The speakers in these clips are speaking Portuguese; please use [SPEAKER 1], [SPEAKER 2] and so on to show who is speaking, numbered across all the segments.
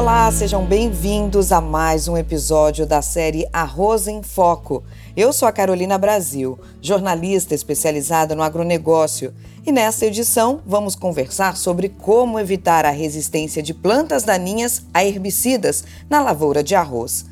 [SPEAKER 1] Olá, sejam bem-vindos a mais um episódio da série Arroz em Foco. Eu sou a Carolina Brasil, jornalista especializada no agronegócio, e nesta edição vamos conversar sobre como evitar a resistência de plantas daninhas a herbicidas na lavoura de arroz.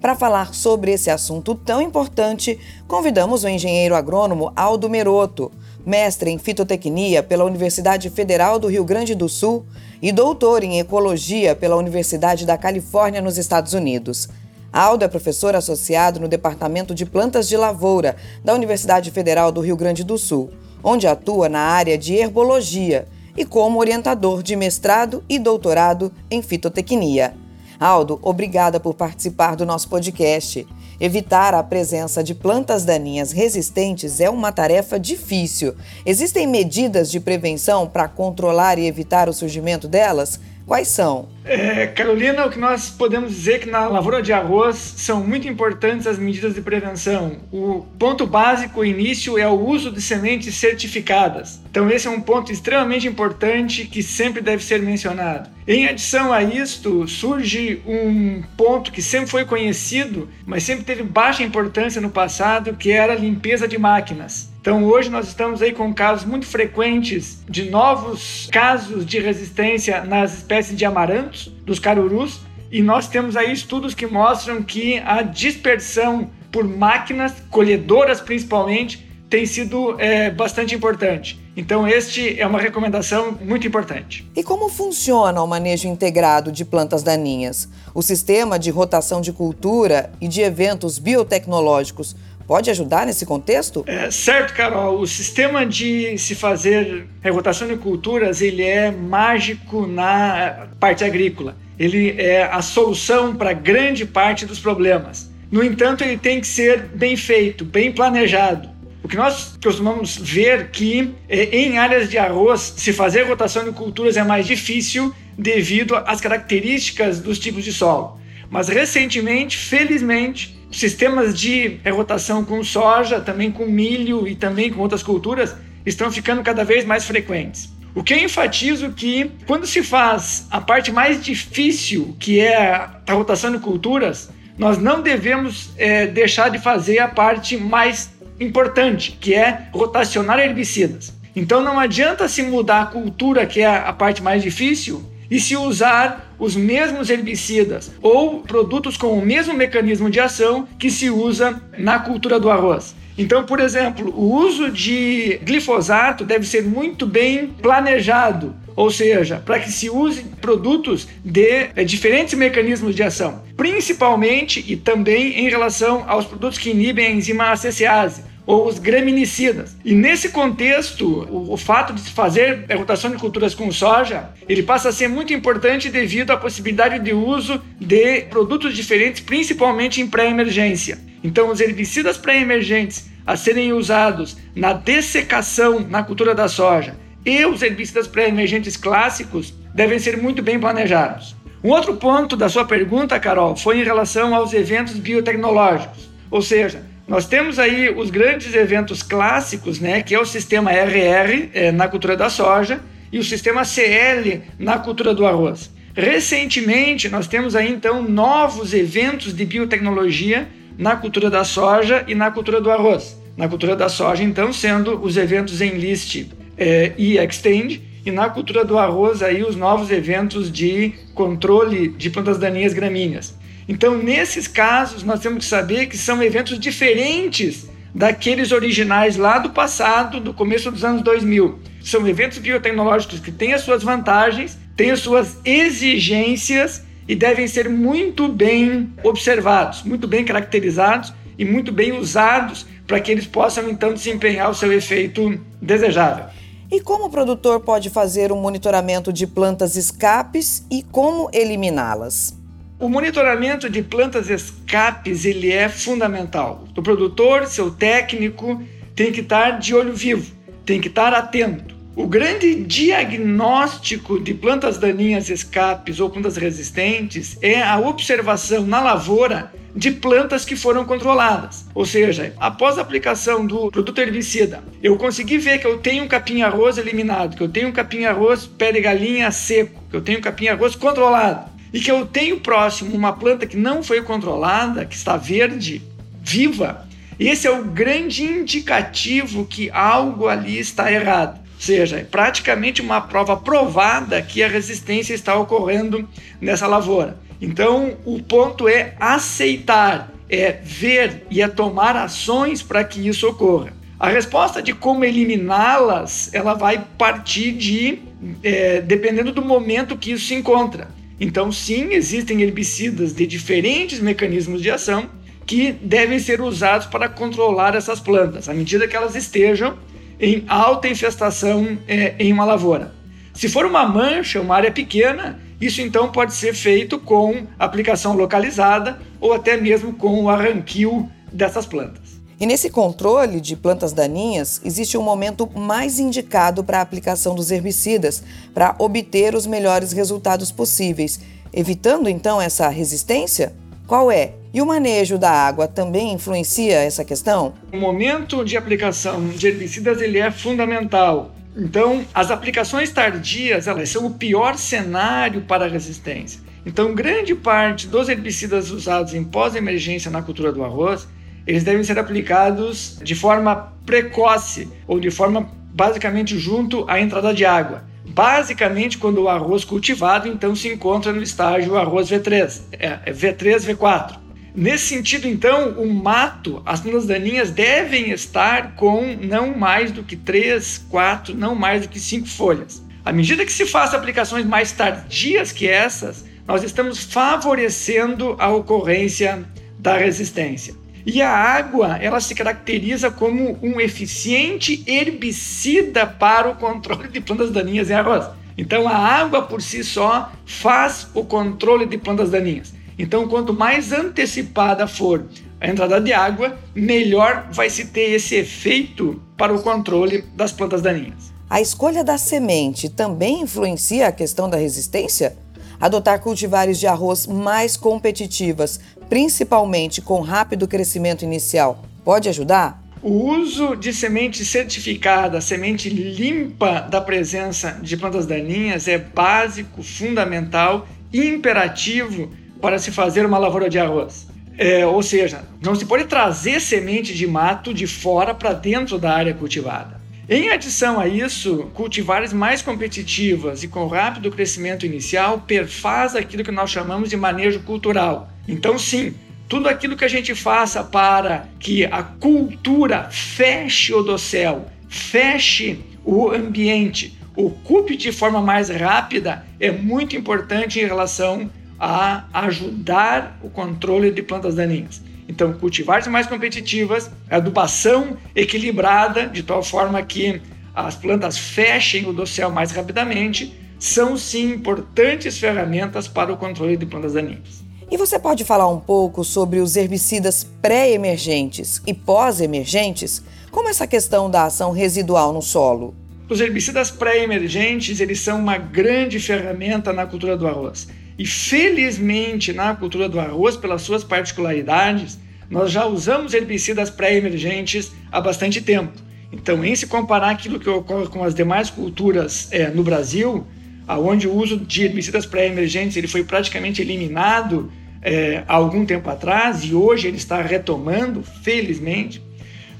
[SPEAKER 1] Para falar sobre esse assunto tão importante, convidamos o engenheiro agrônomo Aldo Meroto, mestre em fitotecnia pela Universidade Federal do Rio Grande do Sul e doutor em ecologia pela Universidade da Califórnia, nos Estados Unidos. Aldo é professor associado no Departamento de Plantas de Lavoura da Universidade Federal do Rio Grande do Sul, onde atua na área de herbologia e como orientador de mestrado e doutorado em fitotecnia. Aldo, obrigada por participar do nosso podcast. Evitar a presença de plantas daninhas resistentes é uma tarefa difícil. Existem medidas de prevenção para controlar e evitar o surgimento delas? Quais são?
[SPEAKER 2] É, Carolina, o que nós podemos dizer é que na lavoura de arroz são muito importantes as medidas de prevenção. O ponto básico, o início, é o uso de sementes certificadas. Então, esse é um ponto extremamente importante que sempre deve ser mencionado. Em adição a isto, surge um ponto que sempre foi conhecido, mas sempre teve baixa importância no passado, que era a limpeza de máquinas. Então hoje nós estamos aí com casos muito frequentes de novos casos de resistência nas espécies de amarantos, dos carurus, e nós temos aí estudos que mostram que a dispersão por máquinas, colhedoras principalmente, tem sido é, bastante importante. Então, este é uma recomendação muito importante.
[SPEAKER 1] E como funciona o manejo integrado de plantas daninhas? O sistema de rotação de cultura e de eventos biotecnológicos pode ajudar nesse contexto?
[SPEAKER 2] É, certo, Carol. O sistema de se fazer rotação de culturas ele é mágico na parte agrícola. Ele é a solução para grande parte dos problemas. No entanto, ele tem que ser bem feito, bem planejado. O que nós costumamos ver que é, em áreas de arroz se fazer rotação de culturas é mais difícil devido às características dos tipos de solo. Mas recentemente, felizmente, sistemas de rotação com soja, também com milho e também com outras culturas estão ficando cada vez mais frequentes. O que eu enfatizo que quando se faz a parte mais difícil, que é a rotação de culturas, nós não devemos é, deixar de fazer a parte mais importante, que é rotacionar herbicidas. Então não adianta se mudar a cultura, que é a parte mais difícil, e se usar os mesmos herbicidas ou produtos com o mesmo mecanismo de ação que se usa na cultura do arroz. Então, por exemplo, o uso de glifosato deve ser muito bem planejado, ou seja, para que se use produtos de é, diferentes mecanismos de ação, principalmente e também em relação aos produtos que inibem a enzima ACCase, ou os graminicidas. E nesse contexto, o, o fato de se fazer a rotação de culturas com soja, ele passa a ser muito importante devido à possibilidade de uso de produtos diferentes, principalmente em pré-emergência. Então, os herbicidas pré-emergentes a serem usados na dessecação na cultura da soja e os herbicidas pré-emergentes clássicos devem ser muito bem planejados. Um outro ponto da sua pergunta, Carol, foi em relação aos eventos biotecnológicos, ou seja, nós temos aí os grandes eventos clássicos, né, que é o sistema RR é, na cultura da soja e o sistema CL na cultura do arroz. Recentemente, nós temos aí então novos eventos de biotecnologia na cultura da soja e na cultura do arroz. Na cultura da soja, então, sendo os eventos Enlist é, e Extend, e na cultura do arroz aí os novos eventos de controle de plantas daninhas gramíneas. Então, nesses casos, nós temos que saber que são eventos diferentes daqueles originais lá do passado, do começo dos anos 2000. São eventos biotecnológicos que têm as suas vantagens, têm as suas exigências e devem ser muito bem observados, muito bem caracterizados e muito bem usados para que eles possam então desempenhar o seu efeito desejável.
[SPEAKER 1] E como o produtor pode fazer um monitoramento de plantas escapes e como eliminá-las?
[SPEAKER 2] O monitoramento de plantas escapes ele é fundamental. O produtor, seu técnico, tem que estar de olho vivo, tem que estar atento. O grande diagnóstico de plantas daninhas escapes ou plantas resistentes é a observação na lavoura de plantas que foram controladas. Ou seja, após a aplicação do produto herbicida, eu consegui ver que eu tenho um capim-arroz eliminado, que eu tenho um capim-arroz pé de galinha seco, que eu tenho um capim-arroz controlado. E que eu tenho próximo uma planta que não foi controlada, que está verde, viva, esse é o grande indicativo que algo ali está errado. Ou seja, é praticamente uma prova provada que a resistência está ocorrendo nessa lavoura. Então, o ponto é aceitar, é ver e é tomar ações para que isso ocorra. A resposta de como eliminá-las, ela vai partir de, é, dependendo do momento que isso se encontra. Então, sim, existem herbicidas de diferentes mecanismos de ação que devem ser usados para controlar essas plantas, à medida que elas estejam em alta infestação é, em uma lavoura. Se for uma mancha, uma área pequena, isso então pode ser feito com aplicação localizada ou até mesmo com o arranquio dessas plantas.
[SPEAKER 1] E nesse controle de plantas daninhas, existe um momento mais indicado para a aplicação dos herbicidas para obter os melhores resultados possíveis, evitando então essa resistência? Qual é? E o manejo da água também influencia essa questão?
[SPEAKER 2] O momento de aplicação de herbicidas ele é fundamental. Então, as aplicações tardias, elas são o pior cenário para a resistência. Então, grande parte dos herbicidas usados em pós-emergência na cultura do arroz eles devem ser aplicados de forma precoce ou de forma basicamente junto à entrada de água. Basicamente, quando o arroz cultivado então se encontra no estágio arroz V3, é, V3, é V4. Nesse sentido, então, o mato, as plantas daninhas devem estar com não mais do que 3, 4, não mais do que 5 folhas. À medida que se faça aplicações mais tardias que essas, nós estamos favorecendo a ocorrência da resistência. E a água, ela se caracteriza como um eficiente herbicida para o controle de plantas daninhas em arroz. Então a água por si só faz o controle de plantas daninhas. Então quanto mais antecipada for a entrada de água, melhor vai se ter esse efeito para o controle das plantas daninhas.
[SPEAKER 1] A escolha da semente também influencia a questão da resistência? Adotar cultivares de arroz mais competitivas, principalmente com rápido crescimento inicial, pode ajudar?
[SPEAKER 2] O uso de semente certificada, semente limpa da presença de plantas daninhas é básico, fundamental e imperativo para se fazer uma lavoura de arroz. É, ou seja, não se pode trazer semente de mato de fora para dentro da área cultivada. Em adição a isso, cultivares mais competitivas e com rápido crescimento inicial perfaz aquilo que nós chamamos de manejo cultural. Então, sim, tudo aquilo que a gente faça para que a cultura feche o dossel, feche o ambiente, ocupe de forma mais rápida, é muito importante em relação a ajudar o controle de plantas daninhas. Então, cultivares mais competitivas, adubação equilibrada, de tal forma que as plantas fechem o dossel mais rapidamente, são sim importantes ferramentas para o controle de plantas daninhas.
[SPEAKER 1] E você pode falar um pouco sobre os herbicidas pré-emergentes e pós-emergentes, como essa questão da ação residual no solo?
[SPEAKER 2] Os herbicidas pré-emergentes, eles são uma grande ferramenta na cultura do arroz. E felizmente, na cultura do arroz, pelas suas particularidades, nós já usamos herbicidas pré-emergentes há bastante tempo. Então, em se comparar aquilo que ocorre com as demais culturas é, no Brasil, onde o uso de herbicidas pré-emergentes ele foi praticamente eliminado é, há algum tempo atrás e hoje ele está retomando, felizmente.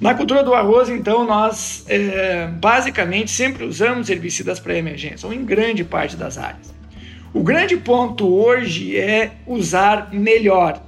[SPEAKER 2] Na cultura do arroz, então, nós é, basicamente sempre usamos herbicidas pré-emergentes, ou em grande parte das áreas. O grande ponto hoje é usar melhor,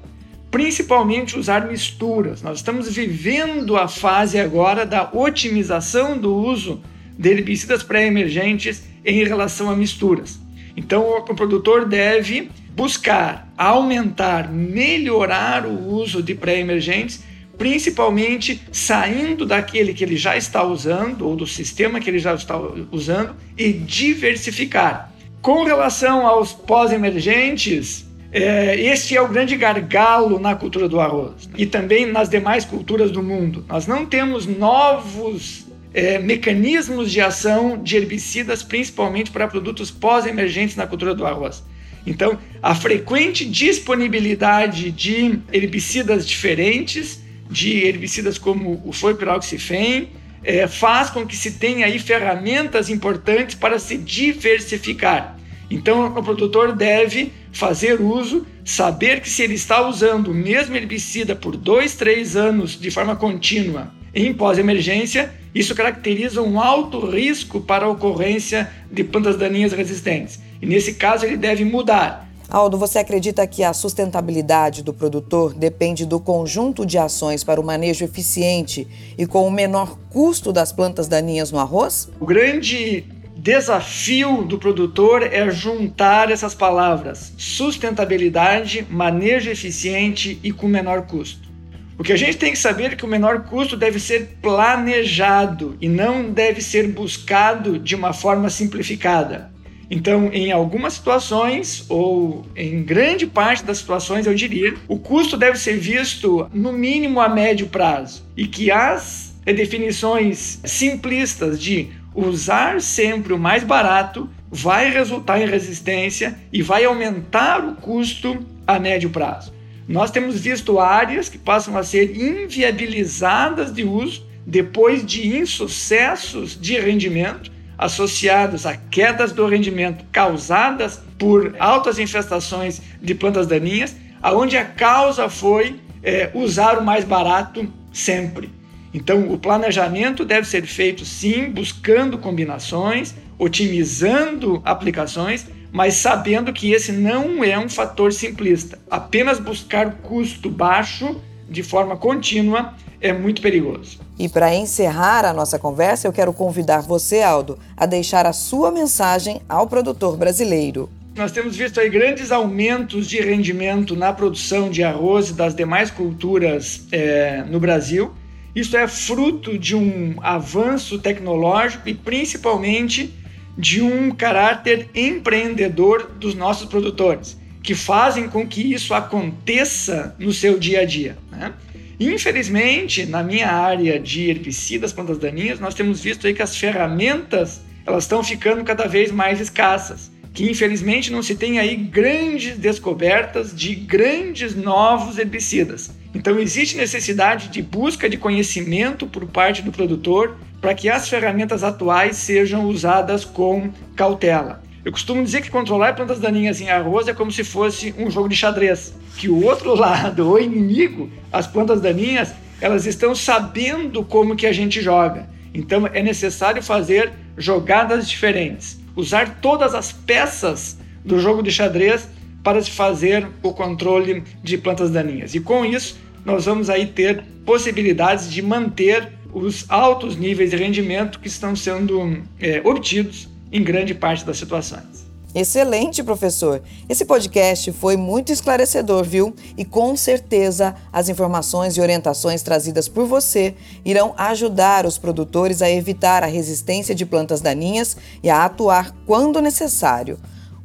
[SPEAKER 2] principalmente usar misturas. Nós estamos vivendo a fase agora da otimização do uso de herbicidas pré-emergentes em relação a misturas. Então, o produtor deve buscar aumentar, melhorar o uso de pré-emergentes, principalmente saindo daquele que ele já está usando ou do sistema que ele já está usando e diversificar. Com relação aos pós-emergentes, é, este é o grande gargalo na cultura do arroz e também nas demais culturas do mundo. Nós não temos novos é, mecanismos de ação de herbicidas, principalmente para produtos pós-emergentes na cultura do arroz. Então, a frequente disponibilidade de herbicidas diferentes, de herbicidas como o floipirauxifem, é, faz com que se tenha aí ferramentas importantes para se diversificar. Então, o produtor deve fazer uso, saber que se ele está usando o mesmo herbicida por dois, três anos de forma contínua em pós-emergência, isso caracteriza um alto risco para a ocorrência de plantas daninhas resistentes. E nesse caso ele deve mudar.
[SPEAKER 1] Aldo, você acredita que a sustentabilidade do produtor depende do conjunto de ações para o manejo eficiente e com o menor custo das plantas daninhas no arroz?
[SPEAKER 2] O grande desafio do produtor é juntar essas palavras: sustentabilidade, manejo eficiente e com menor custo. O que a gente tem que saber é que o menor custo deve ser planejado e não deve ser buscado de uma forma simplificada. Então, em algumas situações, ou em grande parte das situações, eu diria, o custo deve ser visto no mínimo a médio prazo e que as definições simplistas de usar sempre o mais barato vai resultar em resistência e vai aumentar o custo a médio prazo. Nós temos visto áreas que passam a ser inviabilizadas de uso depois de insucessos de rendimento associados a quedas do rendimento causadas por altas infestações de plantas daninhas, aonde a causa foi é, usar o mais barato sempre. Então, o planejamento deve ser feito sim, buscando combinações, otimizando aplicações, mas sabendo que esse não é um fator simplista. Apenas buscar custo baixo de forma contínua é muito perigoso.
[SPEAKER 1] E para encerrar a nossa conversa, eu quero convidar você, Aldo, a deixar a sua mensagem ao produtor brasileiro.
[SPEAKER 2] Nós temos visto aí grandes aumentos de rendimento na produção de arroz e das demais culturas é, no Brasil. Isso é fruto de um avanço tecnológico e principalmente de um caráter empreendedor dos nossos produtores, que fazem com que isso aconteça no seu dia a dia. Né? Infelizmente, na minha área de herbicidas, plantas daninhas, nós temos visto aí que as ferramentas elas estão ficando cada vez mais escassas, que infelizmente não se tem aí grandes descobertas de grandes novos herbicidas. Então existe necessidade de busca de conhecimento por parte do produtor para que as ferramentas atuais sejam usadas com cautela. Eu costumo dizer que controlar plantas daninhas em arroz é como se fosse um jogo de xadrez, que o outro lado, o inimigo, as plantas daninhas, elas estão sabendo como que a gente joga. Então é necessário fazer jogadas diferentes, usar todas as peças do jogo de xadrez para se fazer o controle de plantas daninhas. E com isso, nós vamos aí ter possibilidades de manter os altos níveis de rendimento que estão sendo é, obtidos em grande parte das situações.
[SPEAKER 1] Excelente, professor. Esse podcast foi muito esclarecedor, viu? E com certeza as informações e orientações trazidas por você irão ajudar os produtores a evitar a resistência de plantas daninhas e a atuar quando necessário.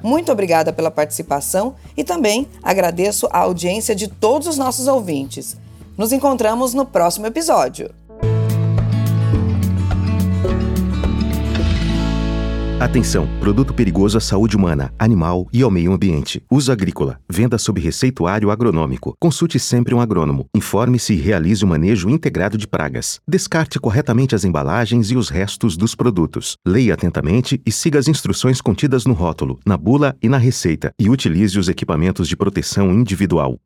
[SPEAKER 1] Muito obrigada pela participação e também agradeço a audiência de todos os nossos ouvintes. Nos encontramos no próximo episódio.
[SPEAKER 3] Atenção! Produto perigoso à saúde humana, animal e ao meio ambiente. Uso agrícola. Venda sob receituário agronômico. Consulte sempre um agrônomo. Informe-se e realize o manejo integrado de pragas. Descarte corretamente as embalagens e os restos dos produtos. Leia atentamente e siga as instruções contidas no rótulo, na bula e na receita. E utilize os equipamentos de proteção individual.